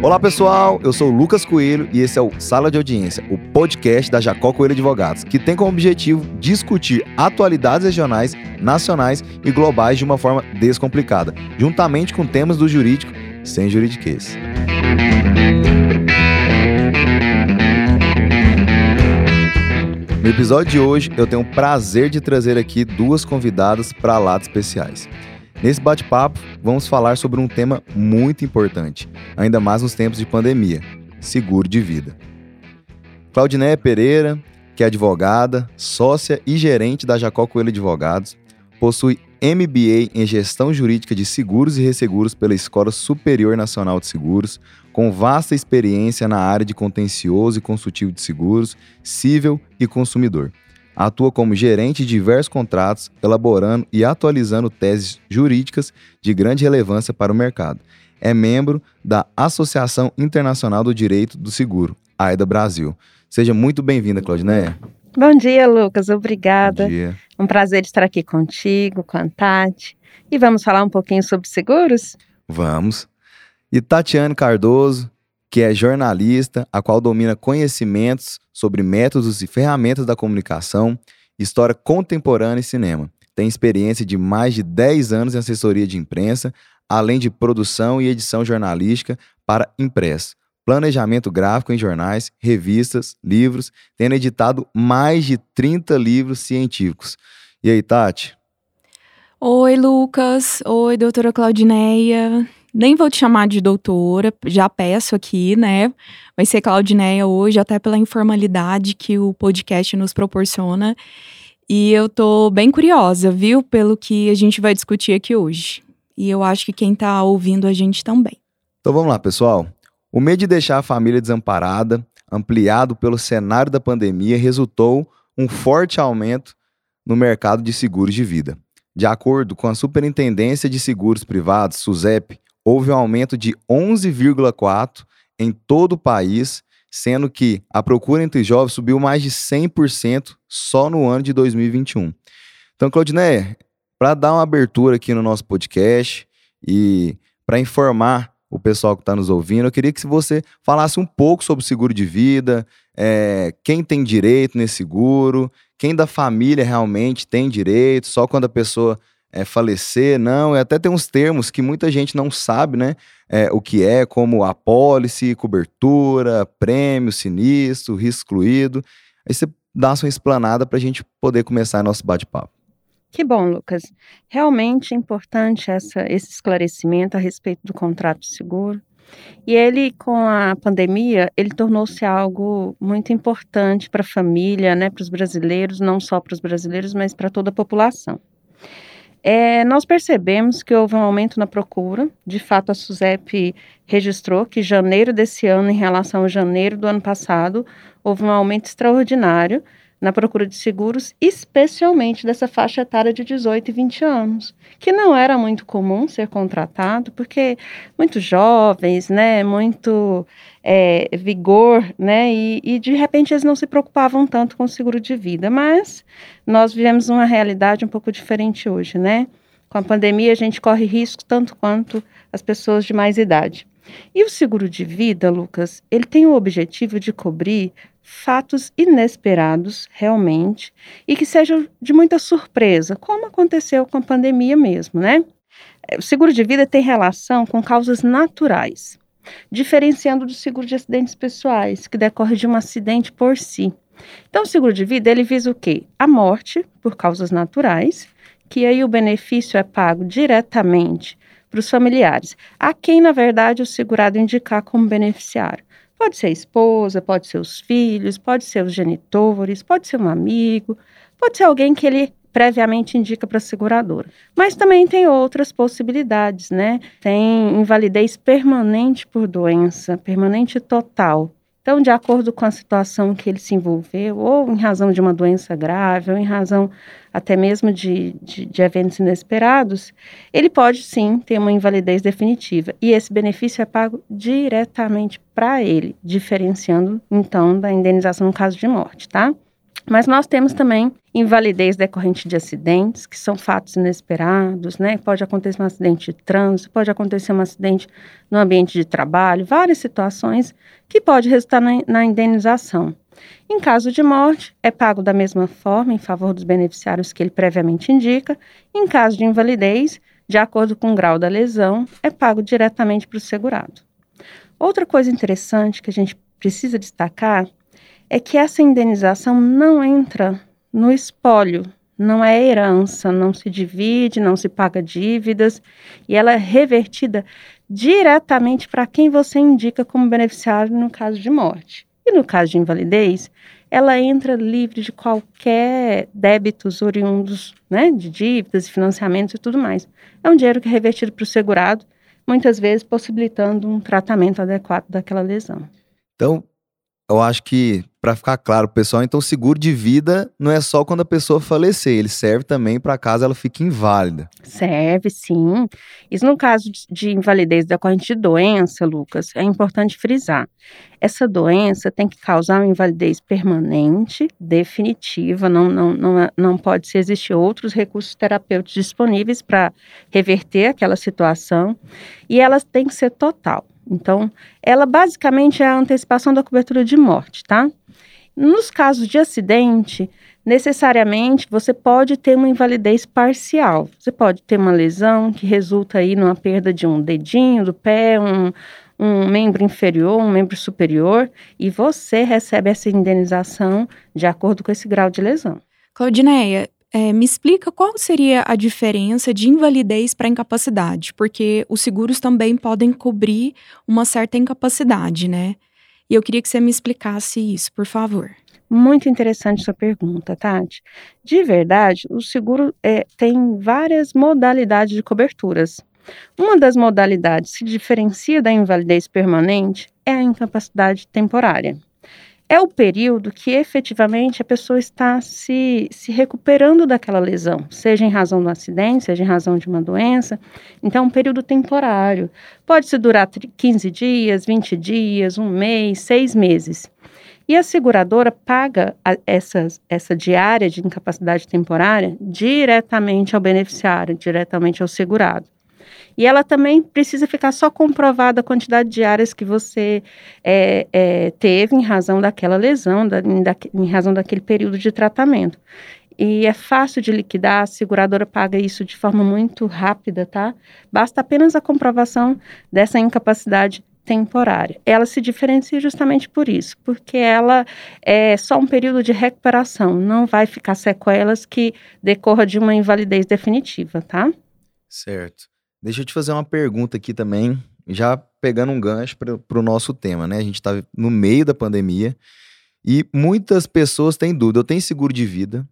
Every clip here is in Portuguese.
Olá pessoal, eu sou o Lucas Coelho e esse é o Sala de Audiência, o podcast da Jacó Coelho Advogados, que tem como objetivo discutir atualidades regionais, nacionais e globais de uma forma descomplicada, juntamente com temas do jurídico sem juridiquês. No episódio de hoje, eu tenho o prazer de trazer aqui duas convidadas para lá especiais. Nesse bate-papo, vamos falar sobre um tema muito importante, ainda mais nos tempos de pandemia: seguro de vida. Claudinéia Pereira, que é advogada, sócia e gerente da Jacó Coelho Advogados, possui MBA em Gestão Jurídica de Seguros e Resseguros pela Escola Superior Nacional de Seguros, com vasta experiência na área de contencioso e consultivo de seguros, civil e consumidor atua como gerente de diversos contratos, elaborando e atualizando teses jurídicas de grande relevância para o mercado. É membro da Associação Internacional do Direito do Seguro, AIDA Brasil. Seja muito bem-vinda, Claudineia. Bom dia, Lucas. Obrigada. Bom dia. Um prazer estar aqui contigo, com a Tati. E vamos falar um pouquinho sobre seguros? Vamos. E Tatiane Cardoso, que é jornalista, a qual domina conhecimentos sobre métodos e ferramentas da comunicação, história contemporânea e cinema. Tem experiência de mais de 10 anos em assessoria de imprensa, além de produção e edição jornalística para impresso, planejamento gráfico em jornais, revistas, livros, tendo editado mais de 30 livros científicos. E aí, Tati? Oi, Lucas. Oi, doutora Claudineia nem vou te chamar de doutora, já peço aqui, né? Vai ser Claudineia hoje, até pela informalidade que o podcast nos proporciona. E eu tô bem curiosa, viu, pelo que a gente vai discutir aqui hoje. E eu acho que quem tá ouvindo a gente também. Então vamos lá, pessoal. O medo de deixar a família desamparada, ampliado pelo cenário da pandemia, resultou um forte aumento no mercado de seguros de vida. De acordo com a Superintendência de Seguros Privados, SUSEP, houve um aumento de 11,4% em todo o país, sendo que a procura entre jovens subiu mais de 100% só no ano de 2021. Então, Claudiné, para dar uma abertura aqui no nosso podcast e para informar o pessoal que está nos ouvindo, eu queria que você falasse um pouco sobre o seguro de vida, é, quem tem direito nesse seguro, quem da família realmente tem direito, só quando a pessoa é, falecer, não. E até tem uns termos que muita gente não sabe, né? É, o que é, como apólice, cobertura, prêmio, sinistro, risco excluído. Aí você dá sua explanada para a gente poder começar nosso bate-papo. Que bom, Lucas. Realmente é importante essa, esse esclarecimento a respeito do contrato de seguro. E ele, com a pandemia, ele tornou-se algo muito importante para a família, né, para os brasileiros, não só para os brasileiros, mas para toda a população. É, nós percebemos que houve um aumento na procura. De fato, a SUSEP registrou que janeiro desse ano, em relação a janeiro do ano passado, houve um aumento extraordinário na procura de seguros, especialmente dessa faixa etária de 18 e 20 anos, que não era muito comum ser contratado, porque muito jovens, né, muito é, vigor, né, e, e de repente eles não se preocupavam tanto com o seguro de vida, mas nós vivemos uma realidade um pouco diferente hoje, né, com a pandemia a gente corre risco tanto quanto as pessoas de mais idade. E o seguro de vida, Lucas, ele tem o objetivo de cobrir fatos inesperados, realmente, e que sejam de muita surpresa, como aconteceu com a pandemia mesmo, né? O seguro de vida tem relação com causas naturais, diferenciando do seguro de acidentes pessoais, que decorre de um acidente por si. Então, o seguro de vida, ele visa o quê? A morte por causas naturais, que aí o benefício é pago diretamente para os familiares, a quem, na verdade, o segurado indicar como beneficiário. Pode ser a esposa, pode ser os filhos, pode ser os genitores, pode ser um amigo, pode ser alguém que ele previamente indica para a seguradora. Mas também tem outras possibilidades, né? Tem invalidez permanente por doença, permanente total. Então, de acordo com a situação que ele se envolveu, ou em razão de uma doença grave, ou em razão até mesmo de, de, de, eventos inesperados, ele pode sim ter uma invalidez definitiva. E esse benefício é pago diretamente para ele, diferenciando então da indenização no caso de morte, tá? Mas nós temos também invalidez decorrente de acidentes, que são fatos inesperados, né? Pode acontecer um acidente de trânsito, pode acontecer um acidente no ambiente de trabalho, várias situações que pode resultar na, na indenização. Em caso de morte, é pago da mesma forma em favor dos beneficiários que ele previamente indica. Em caso de invalidez, de acordo com o grau da lesão, é pago diretamente para o segurado. Outra coisa interessante que a gente precisa destacar é que essa indenização não entra no espólio, não é herança, não se divide, não se paga dívidas e ela é revertida diretamente para quem você indica como beneficiário no caso de morte. E no caso de invalidez, ela entra livre de qualquer débitos oriundos né, de dívidas e financiamentos e tudo mais. É um dinheiro que é revertido para o segurado, muitas vezes possibilitando um tratamento adequado daquela lesão. Então, eu acho que, para ficar claro, pessoal, então seguro de vida não é só quando a pessoa falecer, ele serve também para caso ela fique inválida. Serve, sim. Isso no caso de invalidez decorrente de doença, Lucas, é importante frisar. Essa doença tem que causar uma invalidez permanente, definitiva, não, não, não, não pode se existir outros recursos terapêuticos disponíveis para reverter aquela situação, e ela tem que ser total. Então, ela basicamente é a antecipação da cobertura de morte, tá? Nos casos de acidente, necessariamente você pode ter uma invalidez parcial. Você pode ter uma lesão que resulta aí numa perda de um dedinho do pé, um, um membro inferior, um membro superior, e você recebe essa indenização de acordo com esse grau de lesão. Claudineia, é, me explica qual seria a diferença de invalidez para incapacidade, porque os seguros também podem cobrir uma certa incapacidade, né? E eu queria que você me explicasse isso, por favor. Muito interessante sua pergunta, Tati. De verdade, o seguro é, tem várias modalidades de coberturas. Uma das modalidades que diferencia da invalidez permanente é a incapacidade temporária é o período que efetivamente a pessoa está se, se recuperando daquela lesão, seja em razão do acidente, seja em razão de uma doença. Então, é um período temporário. Pode-se durar 15 dias, 20 dias, um mês, seis meses. E a seguradora paga a, essas, essa diária de incapacidade temporária diretamente ao beneficiário, diretamente ao segurado. E ela também precisa ficar só comprovada a quantidade de áreas que você é, é, teve em razão daquela lesão, da, da, em razão daquele período de tratamento. E é fácil de liquidar, a seguradora paga isso de forma muito rápida, tá? Basta apenas a comprovação dessa incapacidade temporária. Ela se diferencia justamente por isso, porque ela é só um período de recuperação, não vai ficar sequelas que decorra de uma invalidez definitiva, tá? Certo. Deixa eu te fazer uma pergunta aqui também, já pegando um gancho para o nosso tema, né? A gente está no meio da pandemia e muitas pessoas têm dúvida. Eu tenho seguro de vida,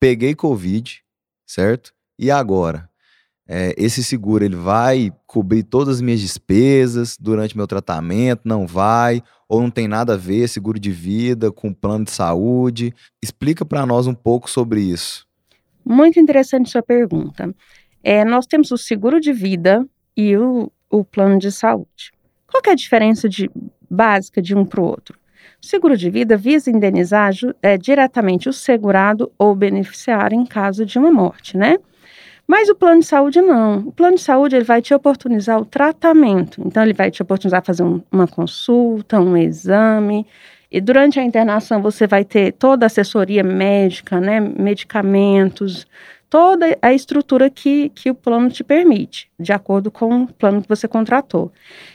peguei Covid, certo? E agora? É, esse seguro ele vai cobrir todas as minhas despesas durante meu tratamento? Não vai? Ou não tem nada a ver seguro de vida com plano de saúde? Explica para nós um pouco sobre isso. Muito interessante sua pergunta. É, nós temos o seguro de vida e o, o plano de saúde. Qual é a diferença de, básica de um para o outro? O seguro de vida visa indenizar é, diretamente o segurado ou beneficiário em caso de uma morte, né? Mas o plano de saúde não. O plano de saúde ele vai te oportunizar o tratamento. Então ele vai te oportunizar fazer um, uma consulta, um exame. E durante a internação você vai ter toda a assessoria médica, né, medicamentos, toda a estrutura que, que o plano te permite, de acordo com o plano que você contratou.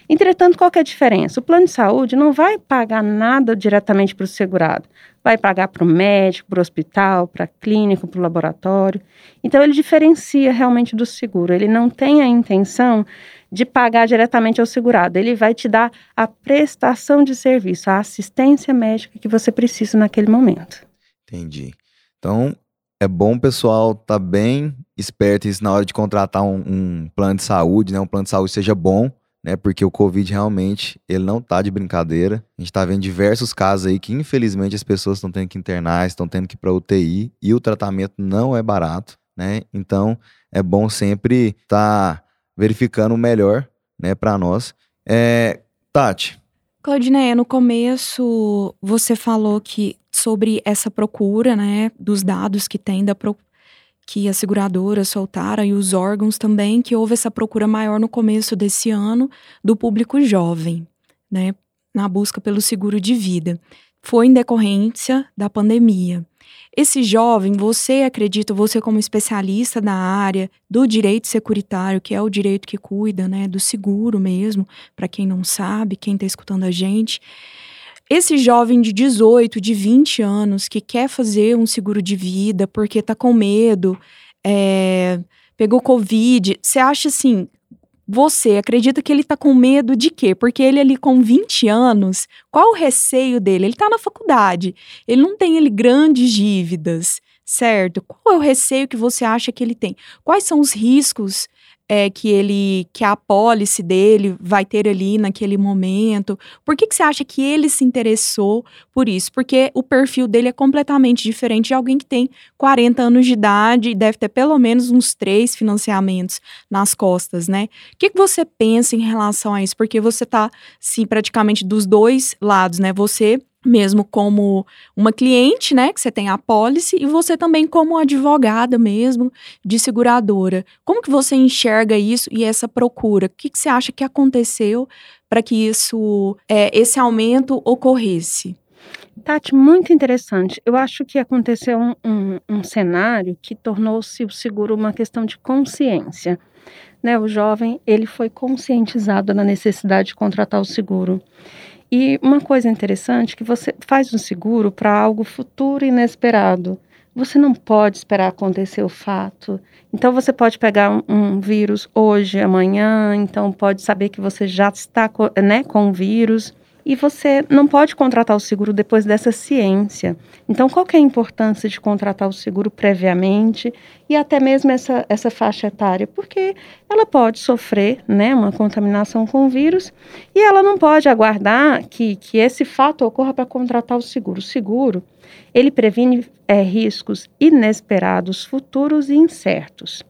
Entretanto, qual é a diferença? O plano de saúde não vai pagar nada diretamente para o segurado, vai pagar para o médico, para o hospital, para a clínica, para o laboratório. Então, ele diferencia realmente do seguro. Ele não tem a intenção de pagar diretamente ao segurado, ele vai te dar a prestação de serviço, a assistência médica que você precisa naquele momento. Entendi. Então, é bom o pessoal tá bem esperto isso na hora de contratar um, um, plano de saúde, né? Um plano de saúde seja bom, né? Porque o Covid realmente ele não tá de brincadeira. A gente está vendo diversos casos aí que infelizmente as pessoas estão tendo que internar, estão tendo que ir para UTI e o tratamento não é barato, né? Então é bom sempre tá verificando o melhor, né? Para nós. É, Tati. Claudineia, no começo você falou que sobre essa procura, né, dos dados que tem da pro, que as seguradoras soltaram e os órgãos também, que houve essa procura maior no começo desse ano do público jovem, né, na busca pelo seguro de vida. Foi em decorrência da pandemia. Esse jovem, você acredita, você como especialista na área do direito securitário, que é o direito que cuida, né, do seguro mesmo, para quem não sabe, quem está escutando a gente, esse jovem de 18, de 20 anos que quer fazer um seguro de vida porque está com medo, é, pegou Covid, você acha assim, você acredita que ele tá com medo de quê? Porque ele ali com 20 anos, qual o receio dele? Ele tá na faculdade, ele não tem ele grandes dívidas, certo? Qual é o receio que você acha que ele tem? Quais são os riscos é, que ele que a apólice dele vai ter ali naquele momento? Por que, que você acha que ele se interessou por isso? Porque o perfil dele é completamente diferente de alguém que tem 40 anos de idade e deve ter pelo menos uns três financiamentos nas costas, né? O que, que você pensa em relação a isso? Porque você tá, sim, praticamente dos dois lados, né? Você mesmo como uma cliente, né, que você tem a pólice, e você também como advogada mesmo, de seguradora. Como que você enxerga isso e essa procura? O que, que você acha que aconteceu para que isso, é, esse aumento ocorresse? Tati, muito interessante. Eu acho que aconteceu um, um, um cenário que tornou-se o seguro uma questão de consciência. Né, o jovem ele foi conscientizado na necessidade de contratar o seguro. E uma coisa interessante é que você faz um seguro para algo futuro inesperado. Você não pode esperar acontecer o fato. Então você pode pegar um, um vírus hoje, amanhã, então pode saber que você já está né, com o vírus e você não pode contratar o seguro depois dessa ciência. Então, qual é a importância de contratar o seguro previamente e até mesmo essa, essa faixa etária? Porque ela pode sofrer né, uma contaminação com o vírus e ela não pode aguardar que, que esse fato ocorra para contratar o seguro. O seguro, ele previne é, riscos inesperados, futuros e incertos.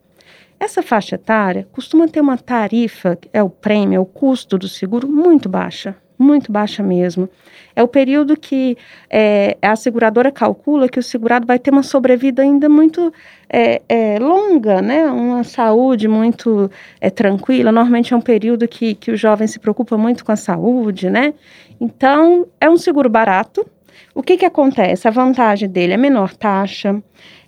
Essa faixa etária costuma ter uma tarifa, é o prêmio, é o custo do seguro muito baixa, muito baixa mesmo. É o período que é, a seguradora calcula que o segurado vai ter uma sobrevida ainda muito é, é, longa, né? Uma saúde muito é, tranquila. Normalmente é um período que, que o jovem se preocupa muito com a saúde, né? Então, é um seguro barato. O que, que acontece? A vantagem dele é menor taxa,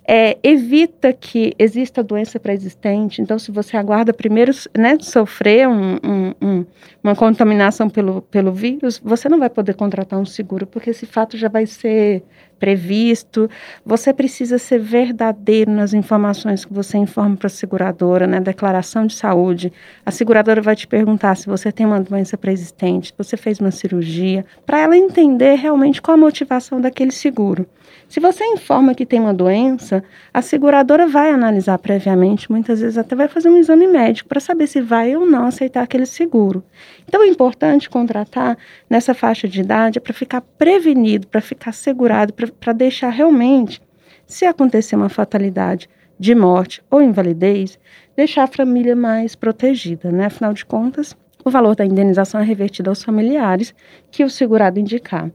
é, evita que exista doença pré-existente. Então, se você aguarda primeiro né, sofrer um, um, um, uma contaminação pelo, pelo vírus, você não vai poder contratar um seguro, porque esse fato já vai ser previsto. Você precisa ser verdadeiro nas informações que você informa para a seguradora, né? Declaração de saúde. A seguradora vai te perguntar se você tem uma doença pré-existente, se você fez uma cirurgia, para ela entender realmente qual a motivação daquele seguro. Se você informa que tem uma doença, a seguradora vai analisar previamente, muitas vezes até vai fazer um exame médico para saber se vai ou não aceitar aquele seguro. Então é importante contratar nessa faixa de idade para ficar prevenido, para ficar segurado, para deixar realmente, se acontecer uma fatalidade de morte ou invalidez, deixar a família mais protegida, né? Afinal de contas, o valor da indenização é revertido aos familiares que o segurado indicar.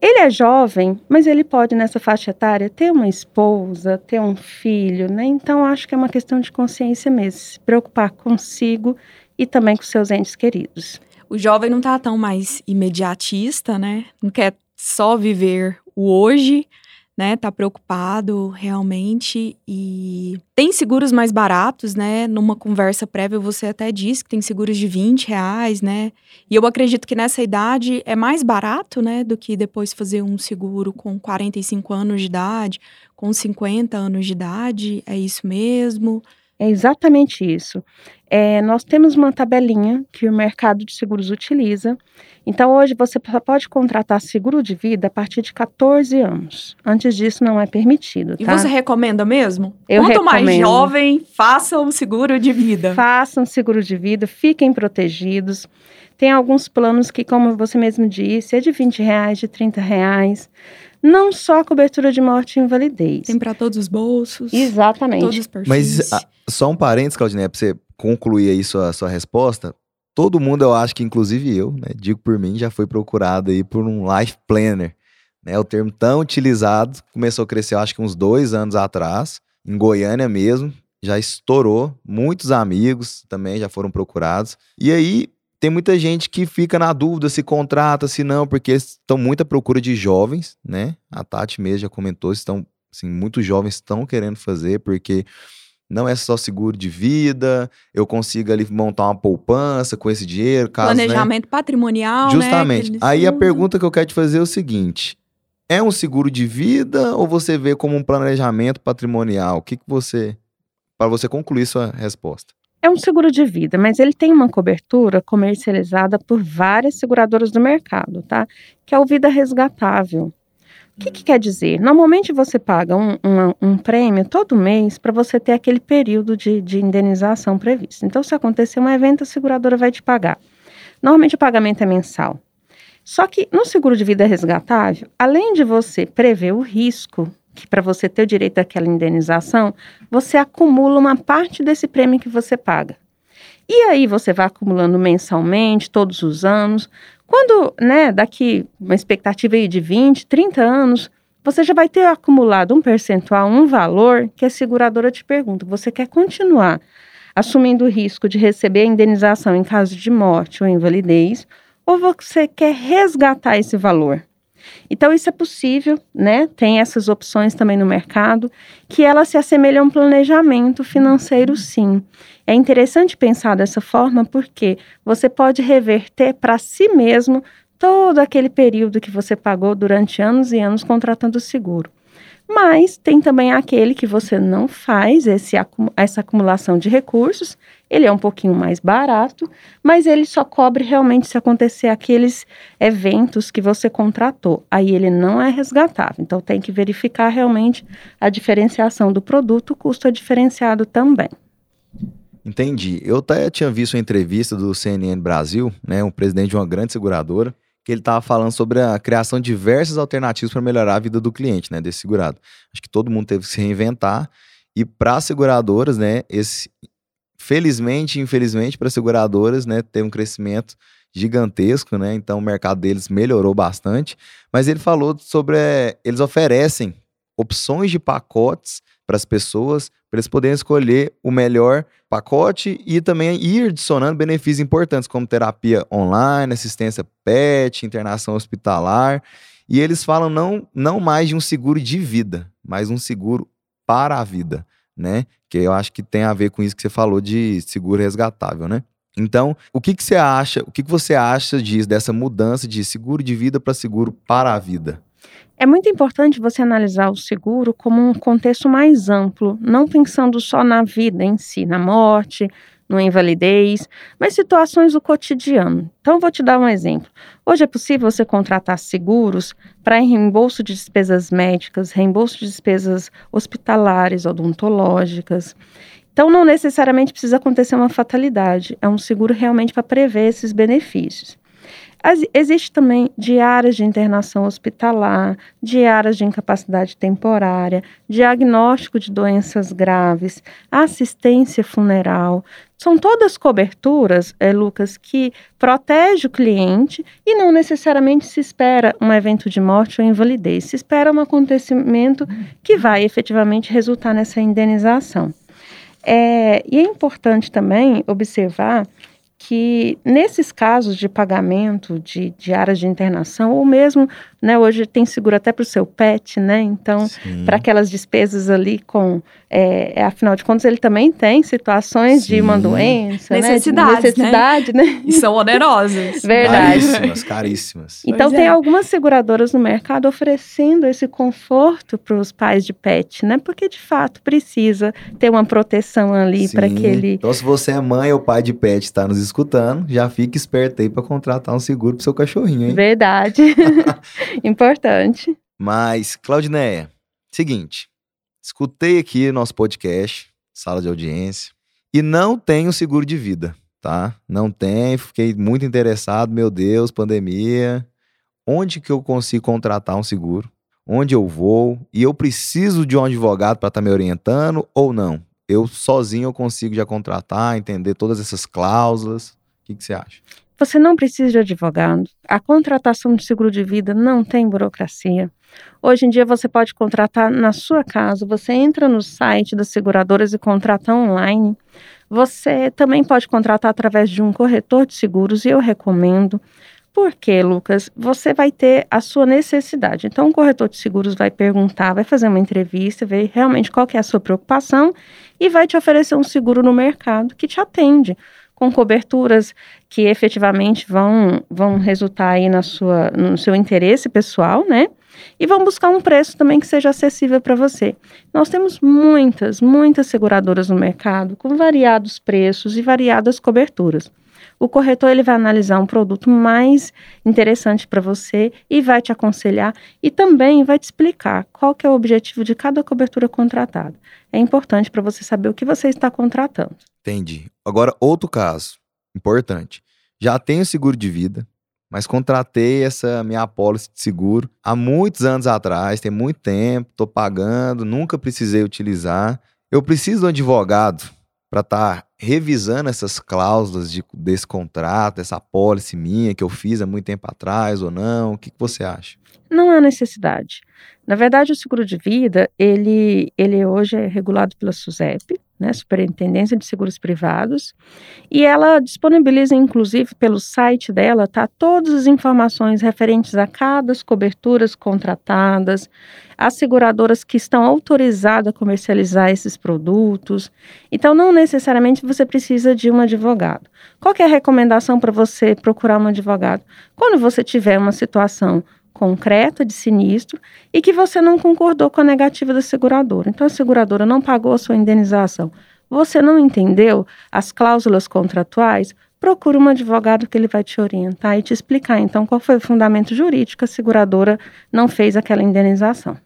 Ele é jovem, mas ele pode, nessa faixa etária, ter uma esposa, ter um filho, né? Então, acho que é uma questão de consciência mesmo, se preocupar consigo e também com seus entes queridos. O jovem não tá tão mais imediatista, né? Não quer só viver o hoje, né, tá preocupado realmente e tem seguros mais baratos, né? Numa conversa prévia você até disse que tem seguros de 20 reais, né? E eu acredito que nessa idade é mais barato, né, do que depois fazer um seguro com 45 anos de idade, com 50 anos de idade, é isso mesmo? É exatamente isso. É, nós temos uma tabelinha que o mercado de seguros utiliza. Então, hoje você só pode contratar seguro de vida a partir de 14 anos. Antes disso, não é permitido. Tá? E você recomenda mesmo? Eu Quanto recomendo. mais jovem, façam um seguro de vida. Façam seguro de vida, fiquem protegidos. Tem alguns planos que, como você mesmo disse, é de 20 reais, de 30 reais não só a cobertura de morte e invalidez. Tem para todos os bolsos. Exatamente. Todos os perfis. Mas a, ah, só um parênteses, Claudinei, para você concluir aí sua, sua resposta. Todo mundo, eu acho que inclusive eu, né, digo por mim, já foi procurado aí por um life planner, né? O termo tão utilizado começou a crescer, acho que uns dois anos atrás, em Goiânia mesmo, já estourou. Muitos amigos também já foram procurados. E aí tem muita gente que fica na dúvida se contrata, se não, porque estão muito à procura de jovens, né? A Tati mesmo já comentou, estão, assim, muitos jovens estão querendo fazer, porque não é só seguro de vida, eu consigo ali montar uma poupança com esse dinheiro, caso, né? Planejamento né? patrimonial, Justamente. Né, Aí a pergunta que eu quero te fazer é o seguinte: é um seguro de vida ou você vê como um planejamento patrimonial? O que, que você. Para você concluir sua resposta. É um seguro de vida, mas ele tem uma cobertura comercializada por várias seguradoras do mercado, tá? Que é o Vida Resgatável. O que, que, quer dizer? Normalmente você paga um, um, um prêmio todo mês para você ter aquele período de, de, indenização previsto. Então, se acontecer um evento, a seguradora vai te pagar. Normalmente o pagamento é mensal. Só que no seguro de vida resgatável, além de você prever o risco, que para você ter o direito àquela indenização, você acumula uma parte desse prêmio que você paga. E aí você vai acumulando mensalmente, todos os anos. Quando, né, daqui uma expectativa aí de 20, 30 anos, você já vai ter acumulado um percentual, um valor que a seguradora te pergunta: você quer continuar assumindo o risco de receber a indenização em caso de morte ou invalidez, ou você quer resgatar esse valor? Então, isso é possível, né? Tem essas opções também no mercado, que elas se assemelham a um planejamento financeiro, sim. É interessante pensar dessa forma porque você pode reverter para si mesmo todo aquele período que você pagou durante anos e anos contratando o seguro. Mas tem também aquele que você não faz esse, essa acumulação de recursos, ele é um pouquinho mais barato, mas ele só cobre realmente se acontecer aqueles eventos que você contratou. Aí ele não é resgatável. Então tem que verificar realmente a diferenciação do produto, o custo é diferenciado também. Entendi. Eu até tinha visto uma entrevista do CNN Brasil, né, um presidente de uma grande seguradora, que ele estava falando sobre a criação de diversas alternativas para melhorar a vida do cliente, né, desse segurado. Acho que todo mundo teve que se reinventar e para as seguradoras, né, esse felizmente, infelizmente para as seguradoras, né, teve um crescimento gigantesco, né? Então o mercado deles melhorou bastante, mas ele falou sobre é, eles oferecem opções de pacotes para as pessoas, para eles poderem escolher o melhor pacote e também ir adicionando benefícios importantes, como terapia online, assistência PET, internação hospitalar. E eles falam não, não mais de um seguro de vida, mas um seguro para a vida, né? Que eu acho que tem a ver com isso que você falou de seguro resgatável, né? Então, o que, que você acha? O que, que você acha disso, dessa mudança de seguro de vida para seguro para a vida? É muito importante você analisar o seguro como um contexto mais amplo, não pensando só na vida em si, na morte, na invalidez, mas situações do cotidiano. Então, vou te dar um exemplo. Hoje é possível você contratar seguros para reembolso de despesas médicas, reembolso de despesas hospitalares, odontológicas. Então, não necessariamente precisa acontecer uma fatalidade. É um seguro realmente para prever esses benefícios. Existe também diárias de internação hospitalar, diárias de incapacidade temporária, diagnóstico de doenças graves, assistência funeral. São todas coberturas, é, Lucas, que protege o cliente e não necessariamente se espera um evento de morte ou invalidez. Se espera um acontecimento que vai efetivamente resultar nessa indenização. É, e é importante também observar que nesses casos de pagamento de, de áreas de internação, ou mesmo, né, hoje tem seguro até para o seu pet, né? Então, para aquelas despesas ali com, é, afinal de contas, ele também tem situações Sim. de uma doença, necessidade, né? necessidade, né? né? E são onerosas. Verdade. Caríssimas, caríssimas. Então, tem algumas seguradoras no mercado oferecendo esse conforto para os pais de pet, né? Porque, de fato, precisa ter uma proteção ali para aquele... Então, se você é mãe ou pai de pet está nos escutando, já fique esperto aí para contratar um seguro pro seu cachorrinho, hein? Verdade. Importante. Mas, Claudineia, seguinte, escutei aqui nosso podcast, sala de audiência, e não tenho seguro de vida, tá? Não tenho, fiquei muito interessado, meu Deus, pandemia. Onde que eu consigo contratar um seguro? Onde eu vou? E eu preciso de um advogado para estar tá me orientando ou não? eu sozinho eu consigo já contratar, entender todas essas cláusulas. O que, que você acha? Você não precisa de advogado. A contratação de seguro de vida não tem burocracia. Hoje em dia você pode contratar na sua casa. Você entra no site das seguradoras e contrata online. Você também pode contratar através de um corretor de seguros e eu recomendo. Por quê, Lucas? Você vai ter a sua necessidade. Então, o corretor de seguros vai perguntar, vai fazer uma entrevista, ver realmente qual é a sua preocupação e vai te oferecer um seguro no mercado que te atende, com coberturas que efetivamente vão, vão resultar aí na sua, no seu interesse pessoal, né? E vão buscar um preço também que seja acessível para você. Nós temos muitas, muitas seguradoras no mercado com variados preços e variadas coberturas. O corretor ele vai analisar um produto mais interessante para você e vai te aconselhar e também vai te explicar qual que é o objetivo de cada cobertura contratada. É importante para você saber o que você está contratando. Entendi. Agora outro caso importante. Já tenho seguro de vida, mas contratei essa minha apólice de seguro há muitos anos atrás, tem muito tempo, estou pagando, nunca precisei utilizar. Eu preciso de um advogado para estar tá revisando essas cláusulas de, desse contrato, essa apólice minha que eu fiz há muito tempo atrás ou não? O que, que você acha? Não há necessidade. Na verdade, o seguro de vida, ele, ele hoje é regulado pela SUSEP, né, Superintendência de Seguros Privados, e ela disponibiliza, inclusive, pelo site dela, tá, todas as informações referentes a cada coberturas contratadas, as seguradoras que estão autorizadas a comercializar esses produtos. Então, não necessariamente você precisa de um advogado. Qual é a recomendação para você procurar um advogado? Quando você tiver uma situação concreta de sinistro e que você não concordou com a negativa da seguradora. Então a seguradora não pagou a sua indenização. Você não entendeu as cláusulas contratuais? Procure um advogado que ele vai te orientar e te explicar então qual foi o fundamento jurídico que a seguradora não fez aquela indenização.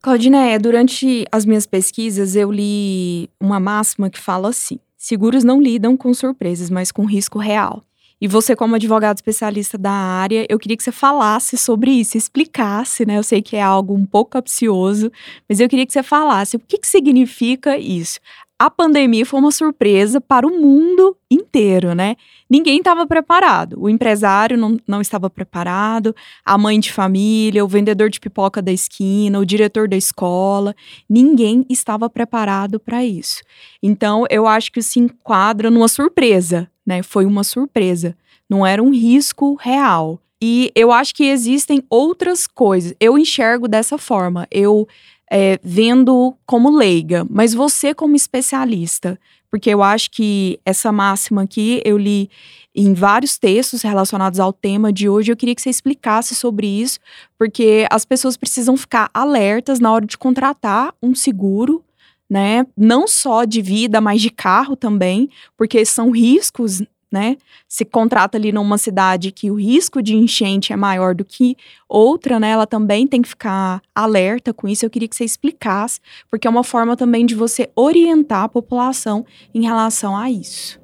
Claudineia, durante as minhas pesquisas eu li uma máxima que fala assim: seguros não lidam com surpresas, mas com risco real. E você, como advogado especialista da área, eu queria que você falasse sobre isso, explicasse, né? Eu sei que é algo um pouco capcioso, mas eu queria que você falasse o que, que significa isso. A pandemia foi uma surpresa para o mundo inteiro, né? Ninguém estava preparado. O empresário não, não estava preparado, a mãe de família, o vendedor de pipoca da esquina, o diretor da escola, ninguém estava preparado para isso. Então, eu acho que se enquadra numa surpresa, né? Foi uma surpresa, não era um risco real. E eu acho que existem outras coisas. Eu enxergo dessa forma. Eu é, vendo como leiga, mas você como especialista, porque eu acho que essa máxima aqui eu li em vários textos relacionados ao tema de hoje. Eu queria que você explicasse sobre isso, porque as pessoas precisam ficar alertas na hora de contratar um seguro. Né? Não só de vida, mas de carro também, porque são riscos né? Se contrata ali numa cidade que o risco de enchente é maior do que outra, né? Ela também tem que ficar alerta com isso. Eu queria que você explicasse, porque é uma forma também de você orientar a população em relação a isso.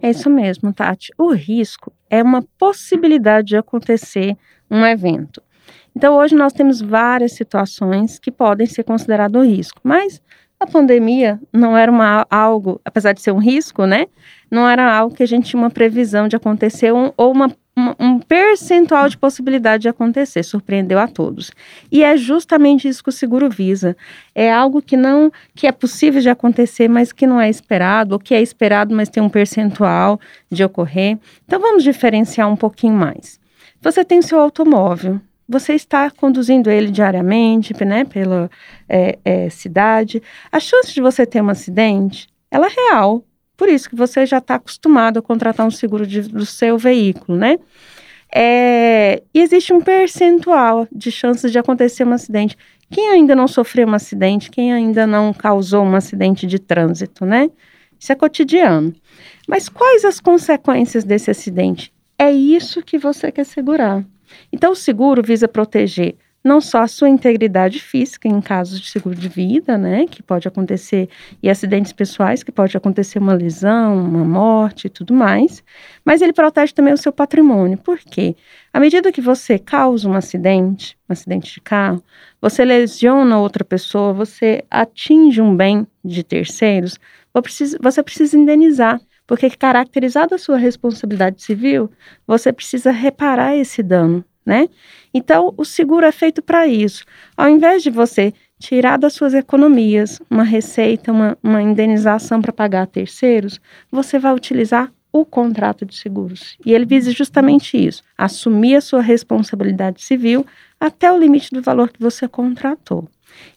É isso mesmo, Tati. O risco é uma possibilidade de acontecer um evento. Então, hoje nós temos várias situações que podem ser considerado risco, mas a pandemia não era uma, algo, apesar de ser um risco, né? Não era algo que a gente tinha uma previsão de acontecer um, ou uma, um percentual de possibilidade de acontecer. Surpreendeu a todos. E é justamente isso que o seguro visa. É algo que não que é possível de acontecer, mas que não é esperado, ou que é esperado, mas tem um percentual de ocorrer. Então vamos diferenciar um pouquinho mais. Você tem seu automóvel, você está conduzindo ele diariamente, né, pela é, é, cidade, a chance de você ter um acidente, ela é real. Por isso que você já está acostumado a contratar um seguro de, do seu veículo, né? É, e existe um percentual de chances de acontecer um acidente. Quem ainda não sofreu um acidente, quem ainda não causou um acidente de trânsito, né? Isso é cotidiano. Mas quais as consequências desse acidente? É isso que você quer segurar. Então, o seguro visa proteger não só a sua integridade física em casos de seguro de vida, né, que pode acontecer, e acidentes pessoais, que pode acontecer uma lesão, uma morte e tudo mais, mas ele protege também o seu patrimônio. Por quê? À medida que você causa um acidente, um acidente de carro, você lesiona outra pessoa, você atinge um bem de terceiros, você precisa indenizar Porque caracterizada a sua responsabilidade civil, você precisa reparar esse dano, né? Então, o seguro é feito para isso. Ao invés de você tirar das suas economias uma receita, uma, uma indenização para pagar terceiros, você vai utilizar o contrato de seguros. E ele visa justamente isso: assumir a sua responsabilidade civil até o limite do valor que você contratou.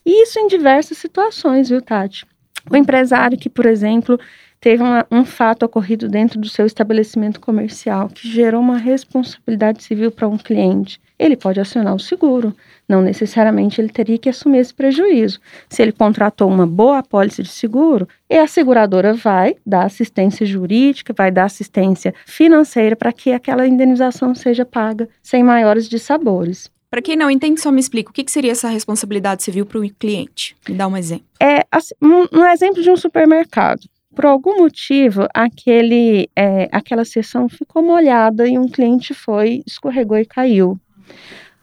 E isso em diversas situações, viu, Tati? O empresário que, por exemplo, teve uma, um fato ocorrido dentro do seu estabelecimento comercial que gerou uma responsabilidade civil para um cliente, ele pode acionar o seguro. Não necessariamente ele teria que assumir esse prejuízo. Se ele contratou uma boa apólice de seguro, e a seguradora vai dar assistência jurídica, vai dar assistência financeira para que aquela indenização seja paga sem maiores dissabores. Para quem não entende, só me explica o que, que seria essa responsabilidade civil para o cliente. Me dá um exemplo. É assim, um, um exemplo de um supermercado por algum motivo, aquele, é, aquela sessão ficou molhada e um cliente foi, escorregou e caiu.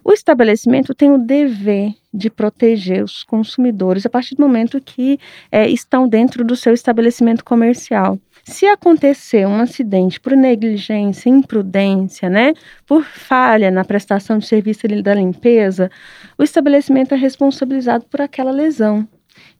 O estabelecimento tem o dever de proteger os consumidores a partir do momento que é, estão dentro do seu estabelecimento comercial. Se acontecer um acidente por negligência, imprudência, né, por falha na prestação de serviço da limpeza, o estabelecimento é responsabilizado por aquela lesão.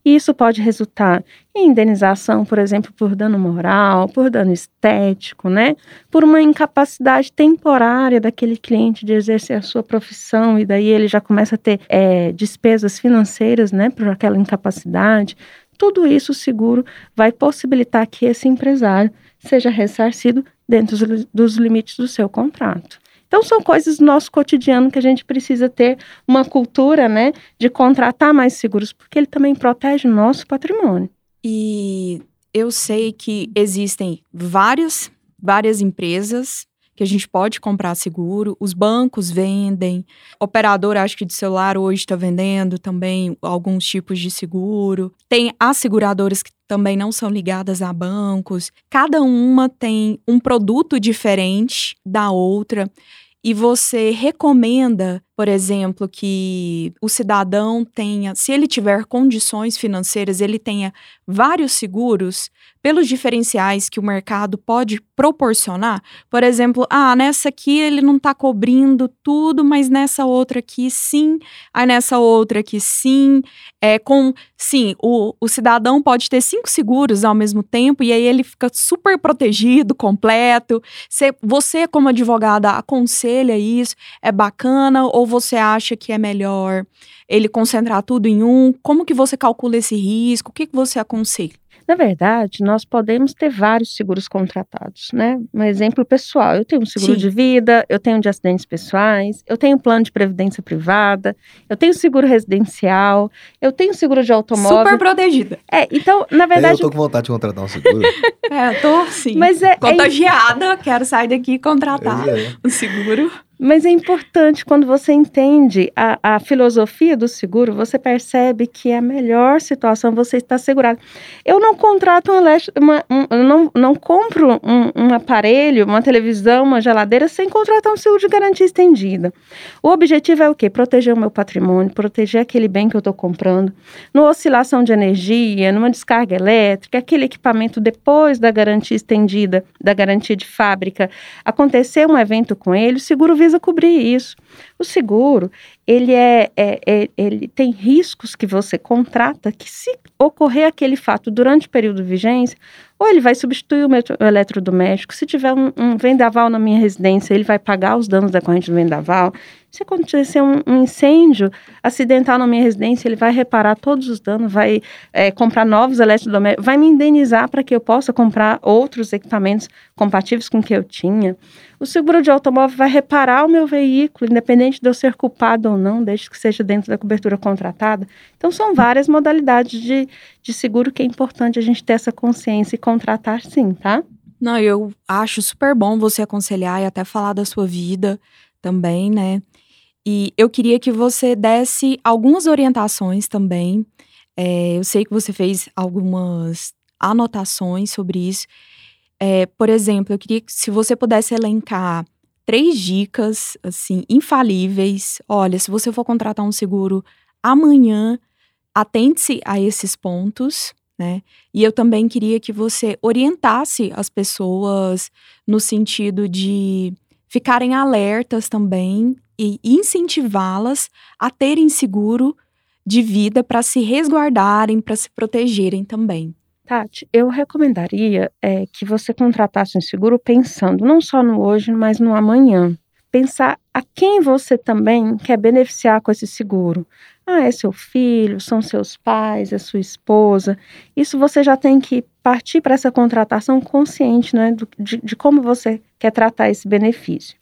E isso pode resultar em indenização, por exemplo, por dano moral, por dano estético, né? Por uma incapacidade temporária daquele cliente de exercer a sua profissão e daí ele já começa a ter é, despesas financeiras, né? Por aquela incapacidade. Tudo isso o seguro vai possibilitar que esse empresário seja ressarcido dentro dos limites do seu contrato. Então, são coisas do nosso cotidiano que a gente precisa ter uma cultura, né, de contratar mais seguros, porque ele também protege o nosso patrimônio. E eu sei que existem várias, várias empresas que a gente pode comprar seguro, os bancos vendem, operador, acho que de celular hoje está vendendo também alguns tipos de seguro. Tem as seguradoras que também não são ligadas a bancos. Cada uma tem um produto diferente da outra e você recomenda, por exemplo, que o cidadão tenha, se ele tiver condições financeiras, ele tenha vários seguros pelos diferenciais que o mercado pode proporcionar. Por exemplo, ah, nessa aqui ele não está cobrindo tudo, mas nessa outra aqui sim, aí nessa outra aqui sim. É, com sim, o, o cidadão pode ter cinco seguros ao mesmo tempo e aí ele fica super protegido, completo. Você, você como advogada, aconselha isso? É bacana ou você acha que é melhor ele concentrar tudo em um? Como que você calcula esse risco? O que, que você aconselha? Na verdade, nós podemos ter vários seguros contratados, né? Um exemplo pessoal, eu tenho um seguro Sim. de vida, eu tenho de acidentes pessoais, eu tenho um plano de previdência privada, eu tenho seguro residencial, eu tenho seguro de automóvel. Super protegida. É, então, na verdade... Eu tô com vontade de contratar um seguro. é, eu tô, sim. Mas é... é Contagiada, é... quero sair daqui e contratar é. um seguro. Mas é importante, quando você entende a, a filosofia do seguro, você percebe que é a melhor situação você está segurado. Eu não contrato uma, um, não, não compro um, um, aparelho, uma televisão, uma geladeira sem contratar um seguro de garantia estendida. O objetivo é o quê? Proteger o meu patrimônio, proteger aquele bem que eu estou comprando. Numa oscilação de energia, numa descarga elétrica, aquele equipamento depois da garantia estendida, da garantia de fábrica, acontecer um evento com ele, o seguro visa cobrir isso. O seguro, ele é, é, é, ele tem riscos que você contrata que se ocorrer aquele fato durante o período de vigência, ou ele vai substituir o eletrodoméstico, se tiver um, um vendaval na minha residência, ele vai pagar os danos decorrentes do vendaval. Se acontecer um, um, incêndio acidental na minha residência, ele vai reparar todos os danos, vai é, comprar novos eletrodomésticos, vai me indenizar para que eu possa comprar outros equipamentos compatíveis com o que eu tinha. O seguro de automóvel vai reparar o meu veículo, independente de eu ser culpado ou não, desde que seja dentro da cobertura contratada. Então, são várias modalidades de, de seguro que é importante a gente ter essa consciência e contratar sim, tá? Não, eu acho super bom você aconselhar e até falar da sua vida também, né? E eu queria que você desse algumas orientações também. É, eu sei que você fez algumas anotações sobre isso. É, por exemplo, eu queria que se você pudesse elencar três dicas, assim, infalíveis. Olha, se você for contratar um seguro amanhã, atente-se a esses pontos, né? E eu também queria que você orientasse as pessoas no sentido de ficarem alertas também e incentivá-las a terem seguro de vida para se resguardarem, para se protegerem também. Tati, eu recomendaria é, que você contratasse um seguro pensando não só no hoje, mas no amanhã. Pensar a quem você também quer beneficiar com esse seguro. Ah, é seu filho, são seus pais, é sua esposa. Isso você já tem que partir para essa contratação consciente né, de, de como você quer tratar esse benefício.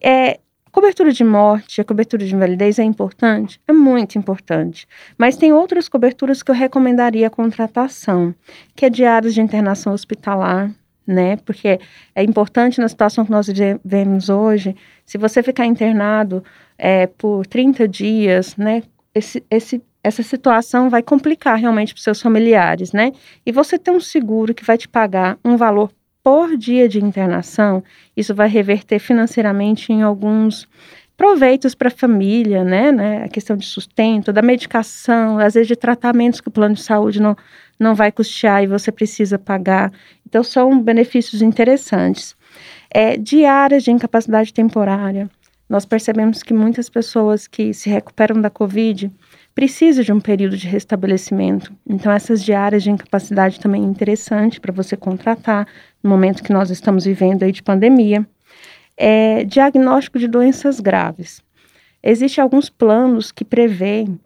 É, cobertura de morte, a cobertura de invalidez é importante? É muito importante. Mas tem outras coberturas que eu recomendaria a contratação, que é diários de internação hospitalar, né? Porque é importante na situação que nós vivemos hoje, se você ficar internado é, por 30 dias, né? esse, esse, essa situação vai complicar realmente para os seus familiares, né? E você ter um seguro que vai te pagar um valor por dia de internação, isso vai reverter financeiramente em alguns proveitos para a família, né, né? A questão de sustento, da medicação, às vezes de tratamentos que o plano de saúde não, não vai custear e você precisa pagar. Então, são benefícios interessantes. É, diárias de incapacidade temporária nós percebemos que muitas pessoas que se recuperam da Covid precisam de um período de restabelecimento. Então, essas diárias de incapacidade também é interessante para você contratar no momento que nós estamos vivendo aí de pandemia. É, diagnóstico de doenças graves. Existem alguns planos que prevêem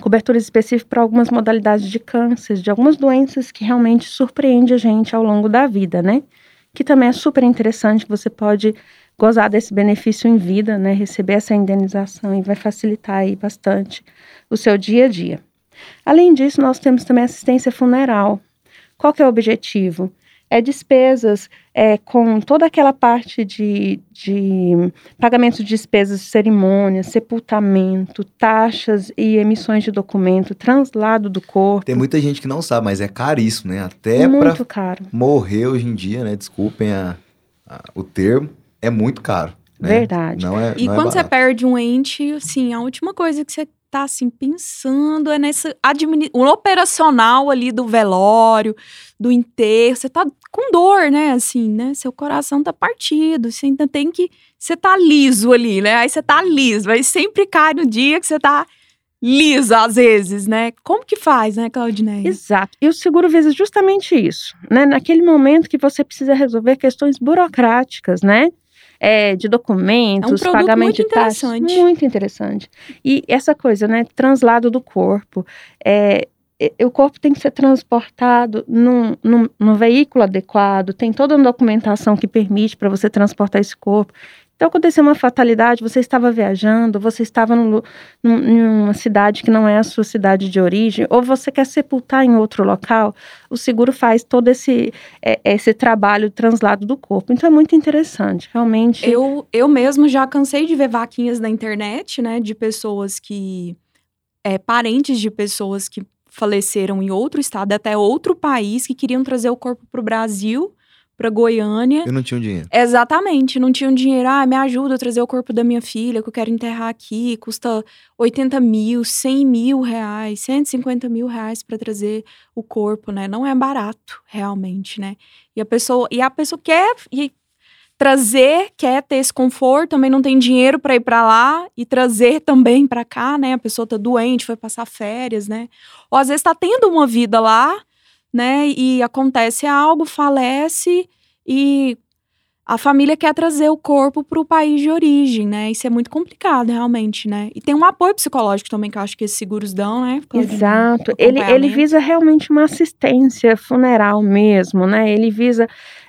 cobertura específica para algumas modalidades de câncer, de algumas doenças que realmente surpreende a gente ao longo da vida, né? Que também é super interessante, você pode gozar desse benefício em vida, né, receber essa indenização e vai facilitar aí bastante o seu dia a dia. Além disso, nós temos também assistência funeral. Qual que é o objetivo? É despesas é, com toda aquela parte de, de pagamento de despesas de cerimônia, sepultamento, taxas e emissões de documento, translado do corpo. Tem muita gente que não sabe, mas é caríssimo, né? Até para morrer hoje em dia, né? Desculpem a, a, o termo, é muito caro. Né? Verdade. Não é, e não é quando é você perde um ente, assim, a última coisa que você tá assim pensando é nesse admin... o operacional ali do velório, do enterro, você tá com dor, né, assim, né? Seu coração tá partido, você ainda tem que você tá liso ali, né? Aí você tá liso, aí sempre cai no dia que você tá lisa às vezes, né? Como que faz, né, Claudineia? Exato. E o seguro visa justamente isso, né? Naquele momento que você precisa resolver questões burocráticas, né? É, de documentos, é um pagamento muito de taxas. Interessante. Muito interessante. E essa coisa, né? Translado do corpo. É, o corpo tem que ser transportado num, num, num, veículo adequado, tem toda uma documentação que permite para você transportar esse corpo. Então, aconteceu uma fatalidade, você estava viajando, você estava em uma cidade que não é a sua cidade de origem, ou você quer sepultar em outro local, o seguro faz todo esse, é, esse trabalho translado do corpo. Então, é muito interessante, realmente. Eu, eu mesmo já cansei de ver vaquinhas na internet, né, de pessoas que. É, parentes de pessoas que faleceram em outro estado, até outro país, que queriam trazer o corpo para o Brasil para Goiânia. Eu não tinha dinheiro. Exatamente, não tinha dinheiro. Ah, me ajuda a trazer o corpo da minha filha, que eu quero enterrar aqui. Custa 80 mil, 100 mil reais, 150 mil reais para trazer o corpo, né? Não é barato, realmente, né? E a pessoa, e a pessoa quer e trazer, quer ter esse conforto, também não tem dinheiro para ir para lá e trazer também para cá, né? A pessoa tá doente, foi passar férias, né? Ou às vezes tá tendo uma vida lá né? E acontece algo, falece e a família quer trazer o corpo para o país de origem, né? Isso é muito complicado, realmente, né? E tem um apoio psicológico também que eu acho que esses seguros dão, né? Exato. Ele, ele visa realmente uma assistência funeral mesmo, né? Ele visa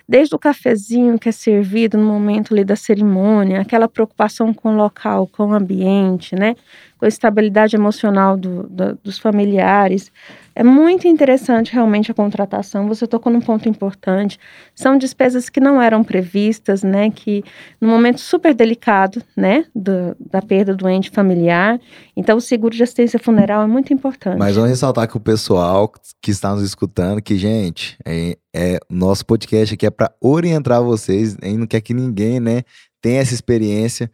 desde o cafezinho que é servido no momento ali da cerimônia, aquela preocupação com o local, com o ambiente, né? Com a estabilidade emocional do, do, dos familiares. É muito interessante realmente a contratação. Você tocou num ponto importante. São despesas que não eram previstas, né? Que no momento super delicado, né? Do, da perda do ente familiar. Então, o seguro de assistência funeral é muito importante. Mas vamos ressaltar que o pessoal que está nos escutando, que, gente, é, é nosso podcast aqui é para orientar vocês. E não quer que ninguém, né? Tenha essa experiência,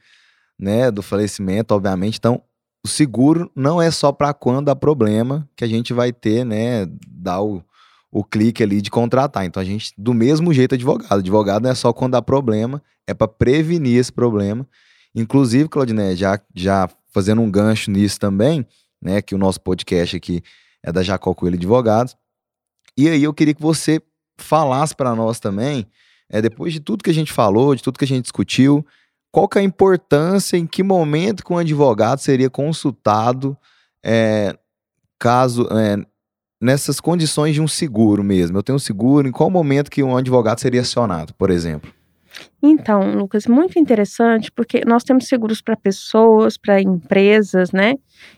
né? Do falecimento, obviamente. Então, o seguro não é só para quando há problema que a gente vai ter, né, dar o, o clique ali de contratar. Então a gente, do mesmo jeito, advogado. Advogado não é só quando há problema, é para prevenir esse problema. Inclusive, Claudinei, já, já fazendo um gancho nisso também, né, que o nosso podcast aqui é da Jacó Coelho Advogados. E aí eu queria que você falasse para nós também, é, depois de tudo que a gente falou, de tudo que a gente discutiu, qual que é a importância, em que momento que um advogado seria consultado é, caso é, nessas condições de um seguro mesmo. Eu tenho um seguro, em qual momento que um advogado seria acionado, por exemplo? Então, Lucas, muito interessante, porque nós temos seguros para pessoas, para empresas, né?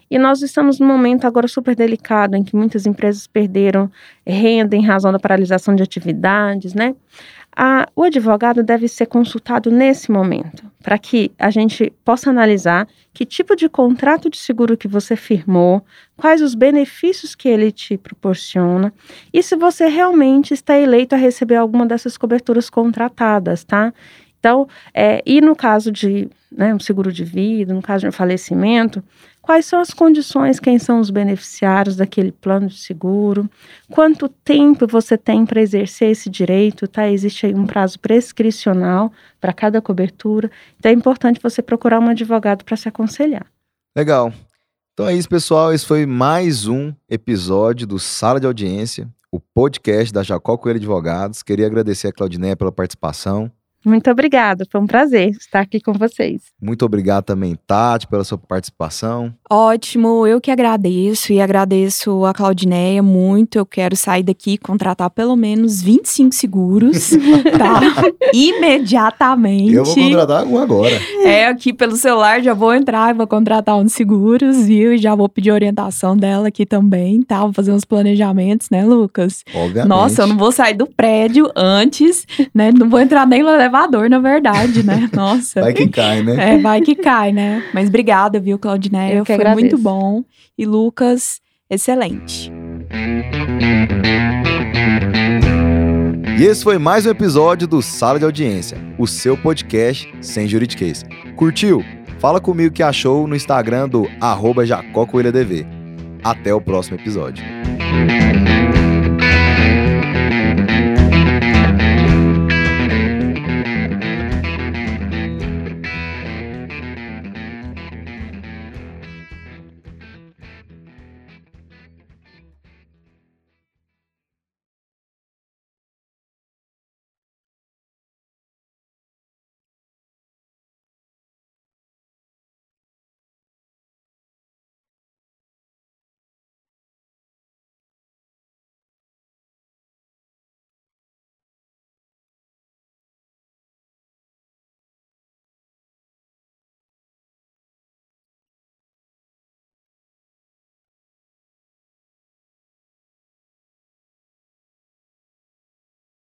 E nós estamos num momento agora super delicado em que muitas empresas perderam renda em razão da paralisação de atividades, né? A, o advogado deve ser consultado nesse momento, para que a gente possa analisar que tipo de contrato de seguro que você firmou, quais os benefícios que ele te proporciona e se você realmente está eleito a receber alguma dessas coberturas contratadas, tá? Então, é, e no caso de né, um seguro de vida, no caso de um falecimento, quais são as condições, quem são os beneficiários daquele plano de seguro, quanto tempo você tem para exercer esse direito, tá? Existe aí um prazo prescricional para cada cobertura, então é importante você procurar um advogado para se aconselhar. Legal. Então é isso, pessoal. Esse foi mais um episódio do Sala de Audiência, o podcast da Jacó Coelho Advogados. Queria agradecer a Claudiné pela participação. Muito obrigada, foi um prazer estar aqui com vocês. Muito obrigado também, Tati, pela sua participação. Ótimo, eu que agradeço e agradeço a Claudineia muito. Eu quero sair daqui e contratar pelo menos 25 seguros, tá? Imediatamente. Eu vou contratar um agora. É, aqui pelo celular já vou entrar e vou contratar um de seguros, viu? E já vou pedir orientação dela aqui também, tá? Vou fazer uns planejamentos, né, Lucas? Obviamente. Nossa, eu não vou sair do prédio antes, né? Não vou entrar nem no elevador, na verdade, né? Nossa. Vai que cai, né? É, vai que cai, né? Mas obrigada, viu, Claudineia? Eu que Foi agradeço. muito bom. E Lucas, excelente. E esse foi mais um episódio do Sala de Audiência, o seu podcast sem juridiquês. Curtiu? Fala comigo o que achou no Instagram do arroba Jacó Coelho ADV. Até o próximo episódio.